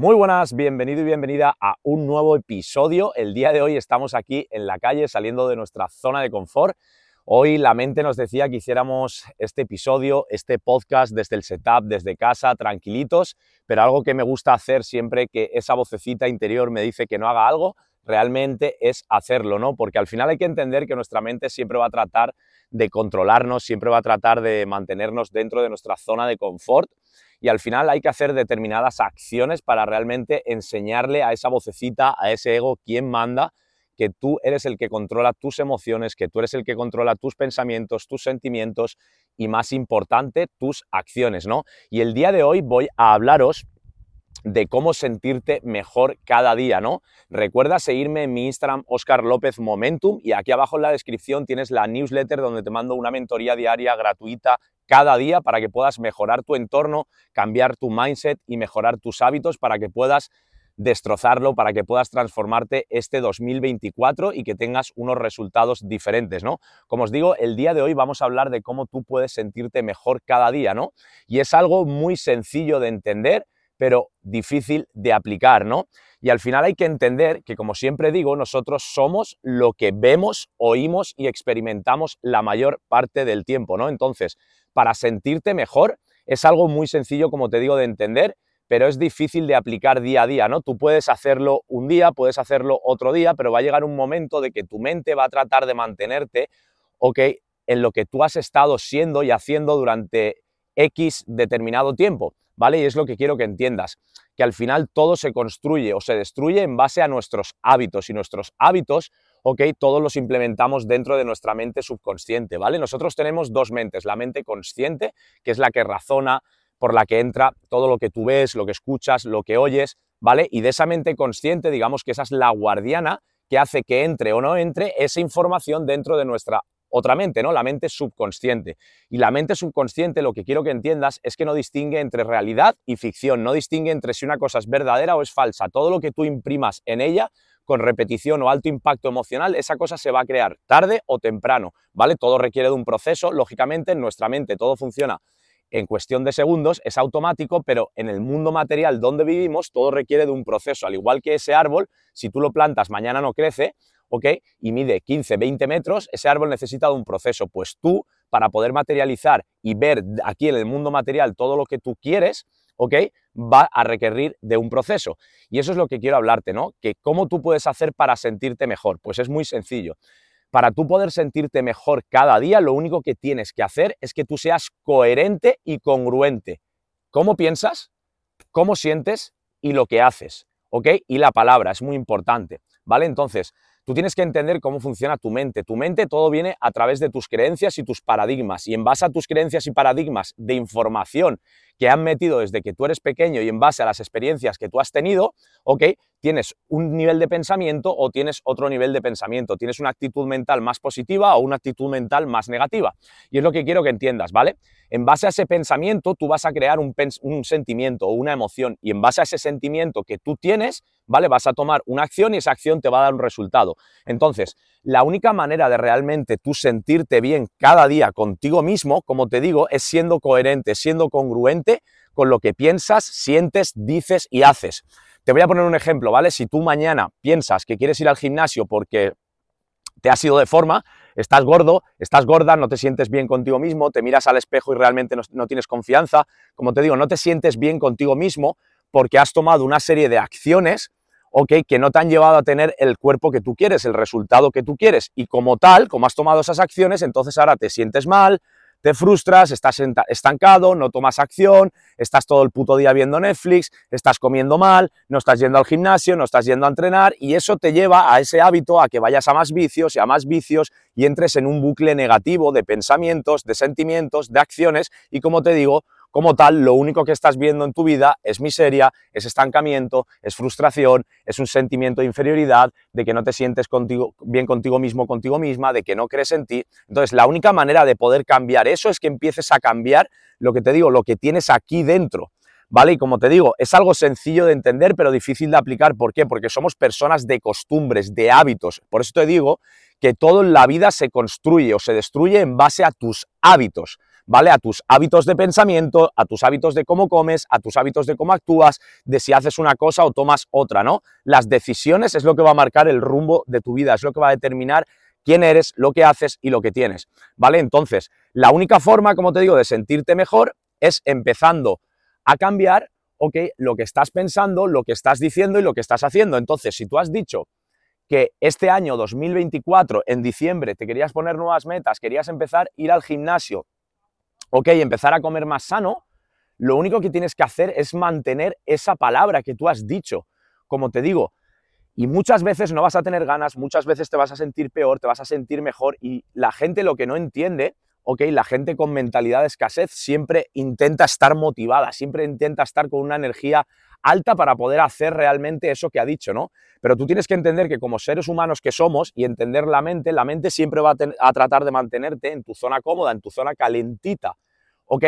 Muy buenas, bienvenido y bienvenida a un nuevo episodio. El día de hoy estamos aquí en la calle saliendo de nuestra zona de confort. Hoy la mente nos decía que hiciéramos este episodio, este podcast desde el setup, desde casa, tranquilitos, pero algo que me gusta hacer siempre que esa vocecita interior me dice que no haga algo, realmente es hacerlo, ¿no? Porque al final hay que entender que nuestra mente siempre va a tratar de controlarnos, siempre va a tratar de mantenernos dentro de nuestra zona de confort y al final hay que hacer determinadas acciones para realmente enseñarle a esa vocecita, a ese ego, quién manda, que tú eres el que controla tus emociones, que tú eres el que controla tus pensamientos, tus sentimientos y más importante, tus acciones, ¿no? Y el día de hoy voy a hablaros de cómo sentirte mejor cada día, ¿no? Recuerda seguirme en mi Instagram, Oscar López Momentum, y aquí abajo en la descripción tienes la newsletter donde te mando una mentoría diaria gratuita cada día para que puedas mejorar tu entorno, cambiar tu mindset y mejorar tus hábitos para que puedas destrozarlo, para que puedas transformarte este 2024 y que tengas unos resultados diferentes, ¿no? Como os digo, el día de hoy vamos a hablar de cómo tú puedes sentirte mejor cada día, ¿no? Y es algo muy sencillo de entender, pero difícil de aplicar, ¿no? Y al final hay que entender que, como siempre digo, nosotros somos lo que vemos, oímos y experimentamos la mayor parte del tiempo, ¿no? Entonces, para sentirte mejor es algo muy sencillo, como te digo, de entender, pero es difícil de aplicar día a día, ¿no? Tú puedes hacerlo un día, puedes hacerlo otro día, pero va a llegar un momento de que tu mente va a tratar de mantenerte, ok, en lo que tú has estado siendo y haciendo durante X determinado tiempo, ¿vale? Y es lo que quiero que entiendas, que al final todo se construye o se destruye en base a nuestros hábitos y nuestros hábitos ok, todos los implementamos dentro de nuestra mente subconsciente, ¿vale? Nosotros tenemos dos mentes, la mente consciente, que es la que razona, por la que entra todo lo que tú ves, lo que escuchas, lo que oyes, ¿vale? Y de esa mente consciente, digamos que esa es la guardiana que hace que entre o no entre esa información dentro de nuestra otra mente, ¿no? La mente subconsciente. Y la mente subconsciente, lo que quiero que entiendas es que no distingue entre realidad y ficción, no distingue entre si una cosa es verdadera o es falsa. Todo lo que tú imprimas en ella con repetición o alto impacto emocional, esa cosa se va a crear tarde o temprano, ¿vale? Todo requiere de un proceso, lógicamente en nuestra mente todo funciona en cuestión de segundos, es automático, pero en el mundo material donde vivimos todo requiere de un proceso, al igual que ese árbol, si tú lo plantas mañana no crece, ¿ok? Y mide 15, 20 metros, ese árbol necesita de un proceso, pues tú, para poder materializar y ver aquí en el mundo material todo lo que tú quieres, ¿ok? Va a requerir de un proceso. Y eso es lo que quiero hablarte, ¿no? Que cómo tú puedes hacer para sentirte mejor. Pues es muy sencillo. Para tú poder sentirte mejor cada día, lo único que tienes que hacer es que tú seas coherente y congruente. ¿Cómo piensas? ¿Cómo sientes? Y lo que haces. ¿Ok? Y la palabra es muy importante. ¿Vale? Entonces, Tú tienes que entender cómo funciona tu mente. Tu mente todo viene a través de tus creencias y tus paradigmas. Y en base a tus creencias y paradigmas de información que han metido desde que tú eres pequeño y en base a las experiencias que tú has tenido, ¿ok? Tienes un nivel de pensamiento o tienes otro nivel de pensamiento. Tienes una actitud mental más positiva o una actitud mental más negativa. Y es lo que quiero que entiendas, ¿vale? En base a ese pensamiento, tú vas a crear un, un sentimiento o una emoción. Y en base a ese sentimiento que tú tienes, ¿vale? Vas a tomar una acción y esa acción te va a dar un resultado. Entonces, la única manera de realmente tú sentirte bien cada día contigo mismo, como te digo, es siendo coherente, siendo congruente con lo que piensas, sientes, dices y haces. Te voy a poner un ejemplo, ¿vale? Si tú mañana piensas que quieres ir al gimnasio porque te has ido de forma, estás gordo, estás gorda, no te sientes bien contigo mismo, te miras al espejo y realmente no, tienes confianza, como te digo, no te sientes bien contigo mismo porque has tomado una serie de acciones ok, que no te han llevado a tener el cuerpo que tú quieres, el resultado que tú quieres. Y como tal, como has tomado esas acciones, entonces ahora te sientes mal, te frustras, estás estancado, no tomas acción, estás todo el puto día viendo Netflix, estás comiendo mal, no estás yendo al gimnasio, no estás yendo a entrenar y eso te lleva a ese hábito a que vayas a más vicios y a más vicios y entres en un bucle negativo de pensamientos, de sentimientos, de acciones y como te digo, como tal, lo único que estás viendo en tu vida es miseria, es estancamiento, es frustración, es un sentimiento de inferioridad, de que no te sientes bien contigo mismo, contigo misma, de que no crees en ti. Entonces, la única manera de poder cambiar eso es que empieces a cambiar lo que te digo, lo que tienes aquí dentro. ¿Vale? Y como te digo, es algo sencillo de entender, pero difícil de aplicar. ¿Por qué? Porque somos personas de costumbres, de hábitos. Por eso te digo que todo en la vida se construye o se destruye en base a tus hábitos. ¿Vale? A tus hábitos de pensamiento, a tus hábitos de cómo comes, a tus hábitos de cómo actúas, de si haces una cosa o tomas otra, ¿no? Las decisiones es lo que va a marcar el rumbo de tu vida, es lo que va a determinar quién eres, lo que haces y lo que tienes, ¿vale? Entonces, la única forma, como te digo, de sentirte mejor es empezando a cambiar, ok, lo que estás pensando, lo que estás diciendo y lo que estás haciendo. Entonces, si tú has dicho que este año 2024, en diciembre, te querías poner nuevas metas, querías empezar a ir al gimnasio, ok, empezar a comer más sano, lo único que tienes que hacer es mantener esa palabra que tú has dicho. Como te digo, y muchas veces no vas a tener ganas, muchas veces te vas a sentir peor, te vas a sentir mejor y la gente lo que no entiende, la gente con mentalidad de escasez siempre intenta estar motivada, siempre intenta estar con una energía alta para poder hacer realmente eso que ha dicho, ¿no? Pero tú tienes que entender que como seres humanos que somos y entender la mente, la mente siempre va a, a tratar de mantenerte en tu zona cómoda, en tu zona calentita, ¿ok?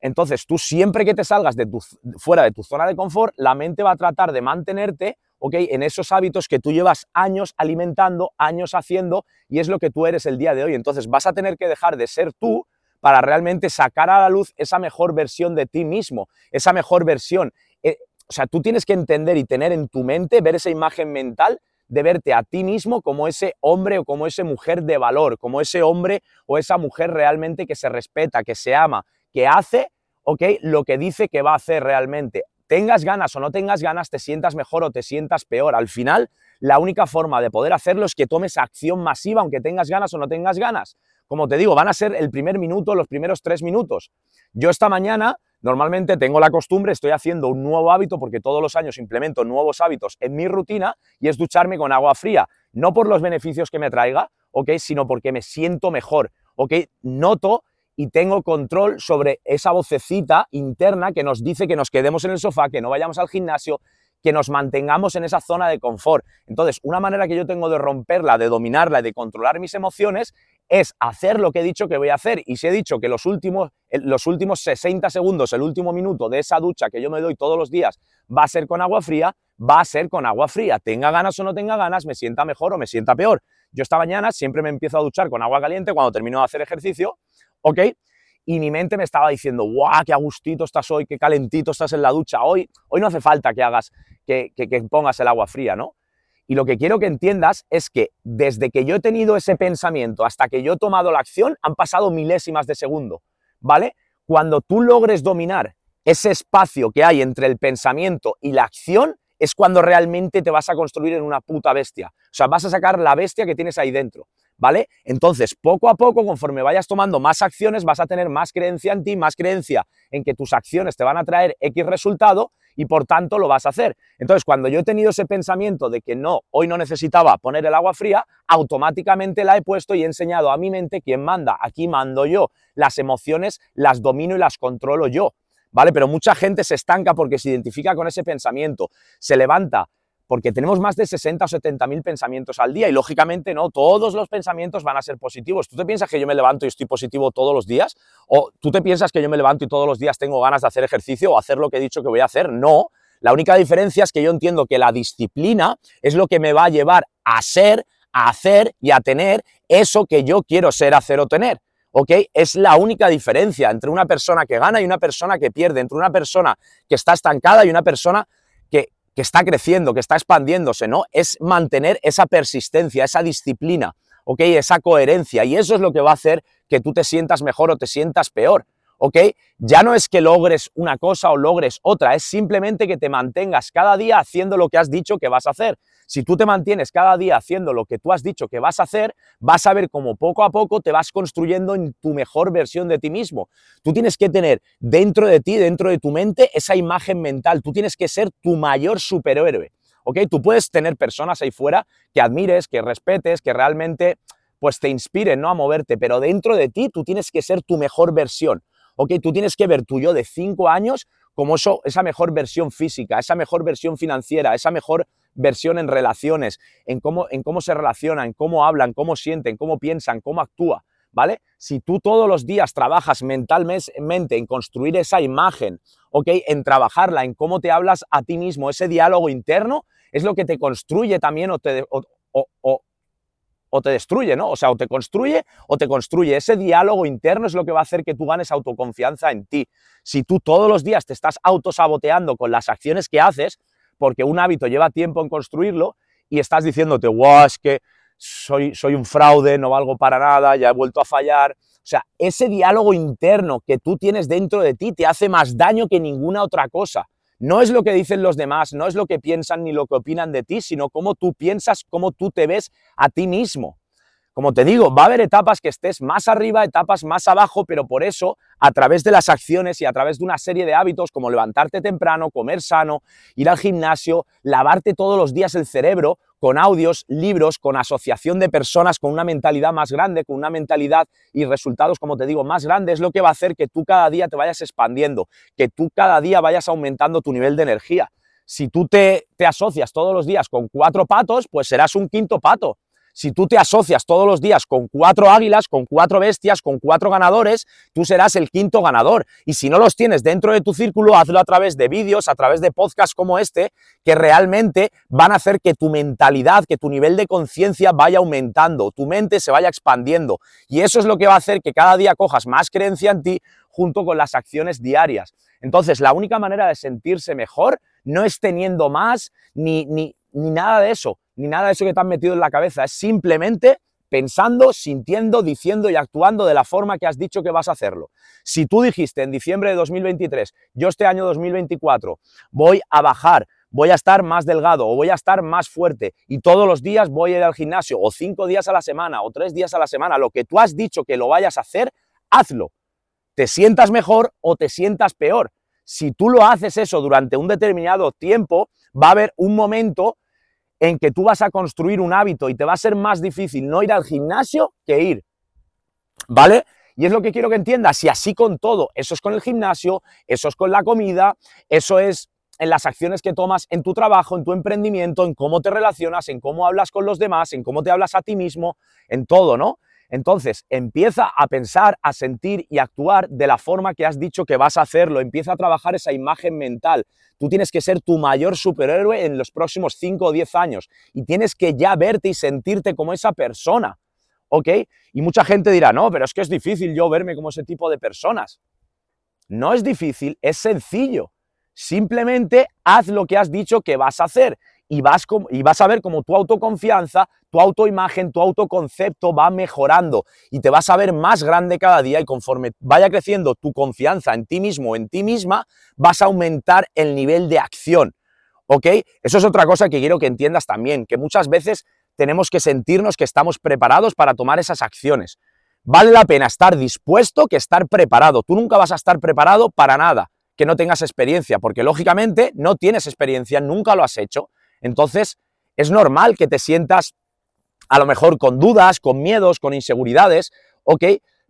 Entonces tú siempre que te salgas de tu, fuera de tu zona de confort, la mente va a tratar de mantenerte En esos hábitos que tú llevas años alimentando, años haciendo, y es lo que tú eres el día de hoy. Entonces vas a tener que dejar de ser tú para realmente sacar a la luz esa mejor versión de ti mismo, esa mejor versión. Eh, o sea, tú tienes que entender y tener en tu mente, ver esa imagen mental de verte a ti mismo como ese hombre o como esa mujer de valor, como ese hombre o esa mujer realmente que se respeta, que se ama, que hace, ¿ok? Lo que dice que va a hacer realmente tengas ganas o no tengas ganas, te sientas mejor o te sientas peor. Al final, la única forma de poder hacerlo es que tomes acción masiva, aunque tengas ganas o no tengas ganas. Como te digo, van a ser el primer minuto, los primeros tres minutos. Yo esta mañana normalmente tengo la costumbre, estoy haciendo un nuevo hábito porque todos los años implemento nuevos hábitos en mi rutina y es ducharme con agua fría. No por los beneficios que me traiga, ¿ok? Sino porque me siento mejor, ¿ok? Noto y tengo control sobre esa vocecita interna que nos dice que nos quedemos en el sofá, que no vayamos al gimnasio, que nos mantengamos en esa zona de confort. Entonces, una manera que yo tengo de romperla, de dominarla y de controlar mis emociones es hacer lo que he dicho que voy a hacer. Y si he dicho que los últimos, los últimos 60 segundos, el último minuto de esa ducha que yo me doy todos los días va a ser con agua fría, va a ser con agua fría. Tenga ganas o no tenga ganas, me sienta mejor o me sienta peor. Yo esta mañana siempre me empiezo a duchar con agua caliente cuando termino de hacer ejercicio ¿ok? Y mi mente me estaba diciendo, guau, qué agustito estás hoy, qué calentito estás en la ducha hoy, hoy no hace falta que hagas, que, que, que pongas el agua fría, ¿no? Y lo que quiero que entiendas es que desde que yo he tenido ese pensamiento hasta que yo he tomado la acción, han pasado milésimas de segundo, ¿vale? Cuando tú logres dominar ese espacio que hay entre el pensamiento y la acción, es cuando realmente te vas a construir en una puta bestia. O sea, vas a sacar la bestia que tienes ahí dentro. ¿Vale? Entonces, poco a poco, conforme vayas tomando más acciones, vas a tener más creencia en ti, más creencia en que tus acciones te van a traer X resultado y por tanto lo vas a hacer. Entonces, cuando yo he tenido ese pensamiento de que no, hoy no necesitaba poner el agua fría, automáticamente la he puesto y he enseñado a mi mente quién manda. Aquí mando yo. Las emociones las domino y las controlo yo. ¿Vale? Pero mucha gente se estanca porque se identifica con ese pensamiento, se levanta, porque tenemos más de 60 o 70 mil pensamientos al día y lógicamente no, todos los pensamientos van a ser positivos. ¿Tú te piensas que yo me levanto y estoy positivo todos los días? ¿O tú te piensas que yo me levanto y todos los días tengo ganas de hacer ejercicio o hacer lo que he dicho que voy a hacer? No. La única diferencia es que yo entiendo que la disciplina es lo que me va a llevar a ser, a hacer y a tener eso que yo quiero ser, hacer o tener. ¿ok? Es la única diferencia entre una persona que gana y una persona que pierde, entre una persona que está estancada y una persona que, está creciendo, que está expandiéndose, ¿no? Es mantener esa persistencia, esa disciplina, ¿ok? Esa coherencia. Y eso es lo que va a hacer que tú te sientas mejor o te sientas peor. ¿Ok? Ya no es que logres una cosa o logres otra, es simplemente que te mantengas cada día haciendo lo que has dicho que vas a hacer. Si tú te mantienes cada día haciendo lo que tú has dicho que vas a hacer, vas a ver cómo poco a poco te vas construyendo en tu mejor versión de ti mismo. Tú tienes que tener dentro de ti, dentro de tu mente, esa imagen mental. Tú tienes que ser tu mayor superhéroe. ¿Ok? Tú puedes tener personas ahí fuera que admires, que respetes, que realmente pues te inspiren ¿no? a moverte, pero dentro de ti tú tienes que ser tu mejor versión. ¿Ok? Tú tienes que ver tu yo de cinco años como eso, esa mejor versión física, esa mejor versión financiera, esa mejor versión en relaciones, en cómo, en cómo se relacionan, cómo hablan, cómo sienten, cómo piensan, cómo actúa, ¿vale? Si tú todos los días trabajas mentalmente en construir esa imagen, ¿ok? En trabajarla, en cómo te hablas a ti mismo, ese diálogo interno, es lo que te construye también o te, o te destruye, ¿no? O sea, o te construye o te construye. Ese diálogo interno es lo que va a hacer que tú ganes autoconfianza en ti. Si tú todos los días te estás autosaboteando con las acciones que haces, porque un hábito lleva tiempo en construirlo, y estás diciéndote, wow, es que soy, soy un fraude, no valgo para nada, ya he vuelto a fallar. O sea, ese diálogo interno que tú tienes dentro de ti te hace más daño que ninguna otra cosa. No es lo que dicen los demás, no es lo que piensan ni lo que opinan de ti, sino cómo tú piensas, cómo tú te ves a ti mismo. Como te digo, va a haber etapas que estés más arriba, etapas más abajo, pero por eso, a través de las acciones y a través de una serie de hábitos como levantarte temprano, comer sano, ir al gimnasio, lavarte todos los días el cerebro con audios, libros, con asociación de personas con una mentalidad más grande, con una mentalidad y resultados, como te digo, más grandes, es lo que va a hacer que tú cada día te vayas expandiendo, que tú cada día vayas aumentando tu nivel de energía. Si tú te, te asocias todos los días con cuatro patos, pues serás un quinto pato si tú te asocias todos los días con cuatro águilas, con cuatro bestias, con cuatro ganadores, tú serás el quinto ganador. Y si no los tienes dentro de tu círculo, hazlo a través de vídeos, a través de podcasts como este, que realmente van a hacer que tu mentalidad, que tu nivel de conciencia vaya aumentando, tu mente se vaya expandiendo. Y eso es lo que va a hacer que cada día cojas más creencia en ti junto con las acciones diarias. Entonces, la única manera de sentirse mejor no es teniendo más ni, ni, ni nada de eso ni nada de eso que te han metido en la cabeza, es simplemente pensando, sintiendo, diciendo y actuando de la forma que has dicho que vas a hacerlo. Si tú dijiste en diciembre de 2023, yo este año 2024 voy a bajar, voy a estar más delgado o voy a estar más fuerte y todos los días voy a ir al gimnasio o cinco días a la semana o tres días a la semana, lo que tú has dicho que lo vayas a hacer, hazlo. Te sientas mejor o te sientas peor. Si tú lo haces eso durante un determinado tiempo, va a haber un momento en que tú vas a construir un hábito y te va a ser más difícil no ir al gimnasio que ir. ¿Vale? Y es lo que quiero que entiendas, y así con todo, eso es con el gimnasio, eso es con la comida, eso es en las acciones que tomas en tu trabajo, en tu emprendimiento, en cómo te relacionas, en cómo hablas con los demás, en cómo te hablas a ti mismo, en todo, ¿no? Entonces, empieza a pensar, a sentir y actuar de la forma que has dicho que vas a hacerlo. Empieza a trabajar esa imagen mental. Tú tienes que ser tu mayor superhéroe en los próximos 5 o 10 años y tienes que ya verte y sentirte como esa persona. ¿Ok? Y mucha gente dirá, no, pero es que es difícil yo verme como ese tipo de personas. No es difícil, es sencillo. Simplemente haz lo que has dicho que vas a hacer y vas, y vas a ver cómo tu autoconfianza, tu autoimagen, tu autoconcepto va mejorando y te vas a ver más grande cada día y conforme vaya creciendo tu confianza en ti mismo en ti misma, vas a aumentar el nivel de acción. ¿Ok? Eso es otra cosa que quiero que entiendas también, que muchas veces tenemos que sentirnos que estamos preparados para tomar esas acciones. Vale la pena estar dispuesto que estar preparado. Tú nunca vas a estar preparado para nada que no tengas experiencia, porque lógicamente no tienes experiencia, nunca lo has hecho. Entonces, es normal que te sientas a lo mejor con dudas, con miedos, con inseguridades, ¿ok?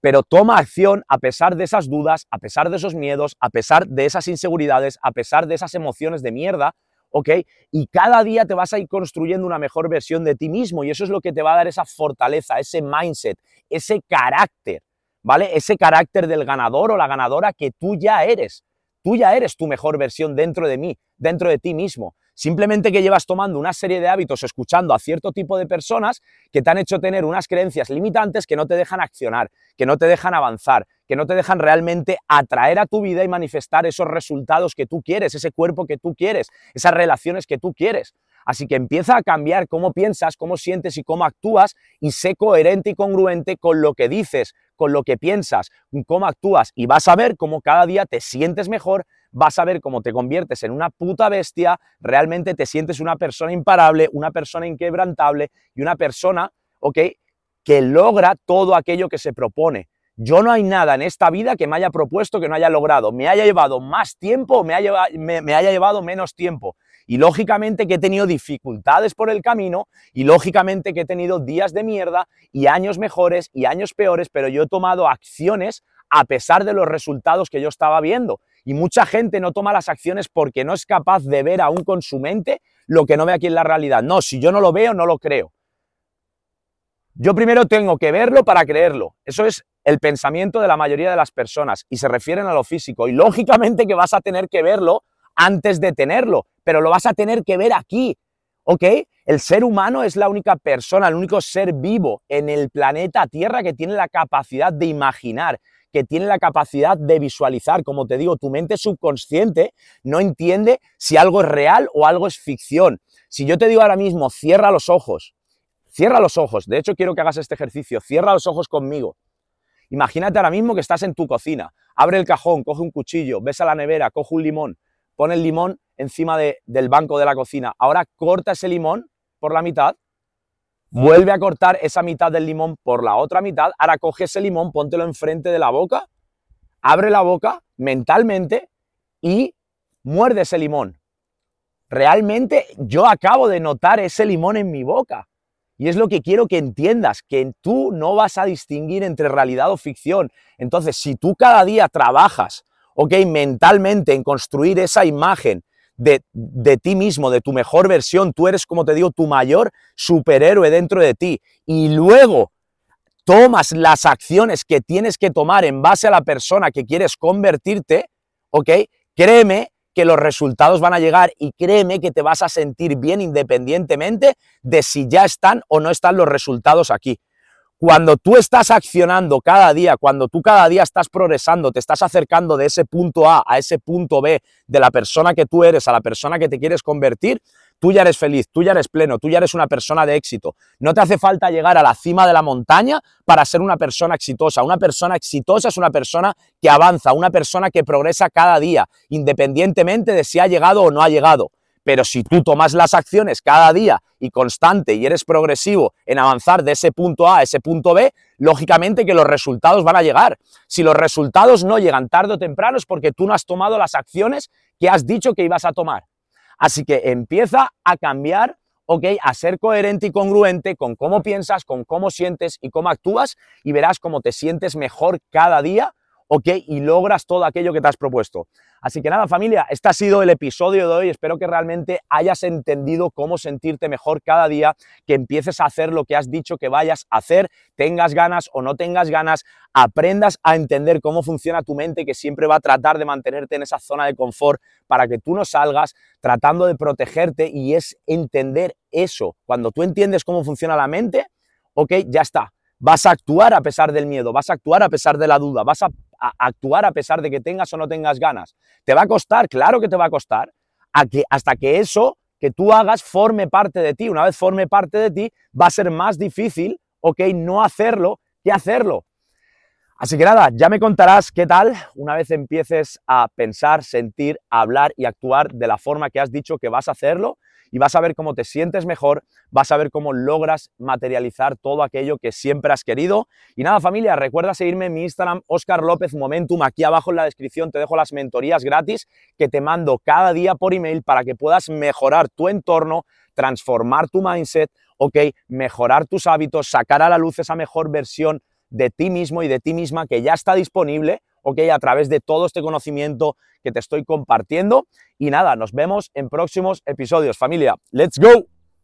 Pero toma acción a pesar de esas dudas, a pesar de esos miedos, a pesar de esas inseguridades, a pesar de esas emociones de mierda, ¿ok? Y cada día te vas a ir construyendo una mejor versión de ti mismo y eso es lo que te va a dar esa fortaleza, ese mindset, ese carácter, ¿vale? Ese carácter del ganador o la ganadora que tú ya eres. Tú ya eres tu mejor versión dentro de mí, dentro de ti mismo. Simplemente que llevas tomando una serie de hábitos, escuchando a cierto tipo de personas que te han hecho tener unas creencias limitantes que no te dejan accionar, que no te dejan avanzar, que no te dejan realmente atraer a tu vida y manifestar esos resultados que tú quieres, ese cuerpo que tú quieres, esas relaciones que tú quieres. Así que empieza a cambiar cómo piensas, cómo sientes y cómo actúas y sé coherente y congruente con lo que dices, con lo que piensas, cómo actúas y vas a ver cómo cada día te sientes mejor, vas a ver cómo te conviertes en una puta bestia, realmente te sientes una persona imparable, una persona inquebrantable y una persona, ¿ok?, que logra todo aquello que se propone. Yo no hay nada en esta vida que me haya propuesto que no haya logrado, me haya llevado más tiempo o me me haya llevado menos tiempo. Y lógicamente que he tenido dificultades por el camino y lógicamente que he tenido días de mierda y años mejores y años peores, pero yo he tomado acciones a pesar de los resultados que yo estaba viendo. Y mucha gente no toma las acciones porque no es capaz de ver aún con su mente lo que no ve aquí en la realidad. No, si yo no lo veo, no lo creo. Yo primero tengo que verlo para creerlo. Eso es el pensamiento de la mayoría de las personas y se refieren a lo físico. Y lógicamente que vas a tener que verlo antes de tenerlo, pero lo vas a tener que ver aquí, ¿ok? El ser humano es la única persona, el único ser vivo en el planeta Tierra que tiene la capacidad de imaginar, que tiene la capacidad de visualizar. Como te digo, tu mente subconsciente no entiende si algo es real o algo es ficción. Si yo te digo ahora mismo, cierra los ojos, cierra los ojos, de hecho quiero que hagas este ejercicio, cierra los ojos conmigo. Imagínate ahora mismo que estás en tu cocina, abre el cajón, coge un cuchillo, ves a la nevera, coge un limón, pone el limón encima del banco de la cocina. Ahora corta ese limón por la mitad, vuelve a cortar esa mitad del limón por la otra mitad, ahora coge ese limón, póntelo enfrente de la boca, abre la boca mentalmente y muerde ese limón. Realmente yo acabo de notar ese limón en mi boca. Y es lo que quiero que entiendas, que tú no vas a distinguir entre realidad o ficción. Entonces, si tú cada día trabajas, ok, mentalmente en construir esa imagen de, ti mismo, de tu mejor versión, tú eres, como te digo, tu mayor superhéroe dentro de ti. Y luego tomas las acciones que tienes que tomar en base a la persona que quieres convertirte, ¿ok? Créeme que los resultados van a llegar y créeme que te vas a sentir bien independientemente de si ya están o no están los resultados aquí. Cuando tú estás accionando cada día, cuando tú cada día estás progresando, te estás acercando de ese punto A a ese punto B, de la persona que tú eres a la persona que te quieres convertir, tú ya eres feliz, tú ya eres pleno, tú ya eres una persona de éxito. No te hace falta llegar a la cima de la montaña para ser una persona exitosa. Una persona exitosa es una persona que avanza, una persona que progresa cada día, independientemente de si ha llegado o no ha llegado. Pero si tú tomas las acciones cada día y constante y eres progresivo en avanzar de ese punto A a ese punto B, lógicamente que los resultados van a llegar. Si los resultados no llegan tarde o temprano es porque tú no has tomado las acciones que has dicho que ibas a tomar. Así que empieza a cambiar, ¿ok? A ser coherente y congruente con cómo piensas, con cómo sientes y cómo actúas y verás cómo te sientes mejor cada día, ¿ok? Y logras todo aquello que te has propuesto. Así que nada, familia, este ha sido el episodio de hoy. Espero que realmente hayas entendido cómo sentirte mejor cada día, que empieces a hacer lo que has dicho que vayas a hacer, tengas ganas o no tengas ganas, aprendas a entender cómo funciona tu mente, que siempre va a tratar de mantenerte en esa zona de confort para que tú no salgas tratando de protegerte y es entender eso. Cuando tú entiendes cómo funciona la mente, ok, ya está. Vas a actuar a pesar del miedo, vas a actuar a pesar de la duda, vas a actuar a pesar de que tengas o no tengas ganas. ¿Te va a costar? Claro que te va a costar. hasta que eso que tú hagas forme parte de ti. Una vez forme parte de ti, va a ser más difícil, ok, no hacerlo que hacerlo. Así que nada, ya me contarás qué tal una vez empieces a pensar, sentir, hablar y actuar de la forma que has dicho que vas a hacerlo y vas a ver cómo te sientes mejor, vas a ver cómo logras materializar todo aquello que siempre has querido. Y nada, familia, recuerda seguirme en mi Instagram, Oscar López Momentum. Aquí abajo en la descripción te dejo las mentorías gratis que te mando cada día por email para que puedas mejorar tu entorno, transformar tu mindset, ok, mejorar tus hábitos, sacar a la luz esa mejor versión de ti mismo y de ti misma que ya está disponible, ok, a través de todo este conocimiento que te estoy compartiendo. Y nada, nos vemos en próximos episodios. Familia, let's go.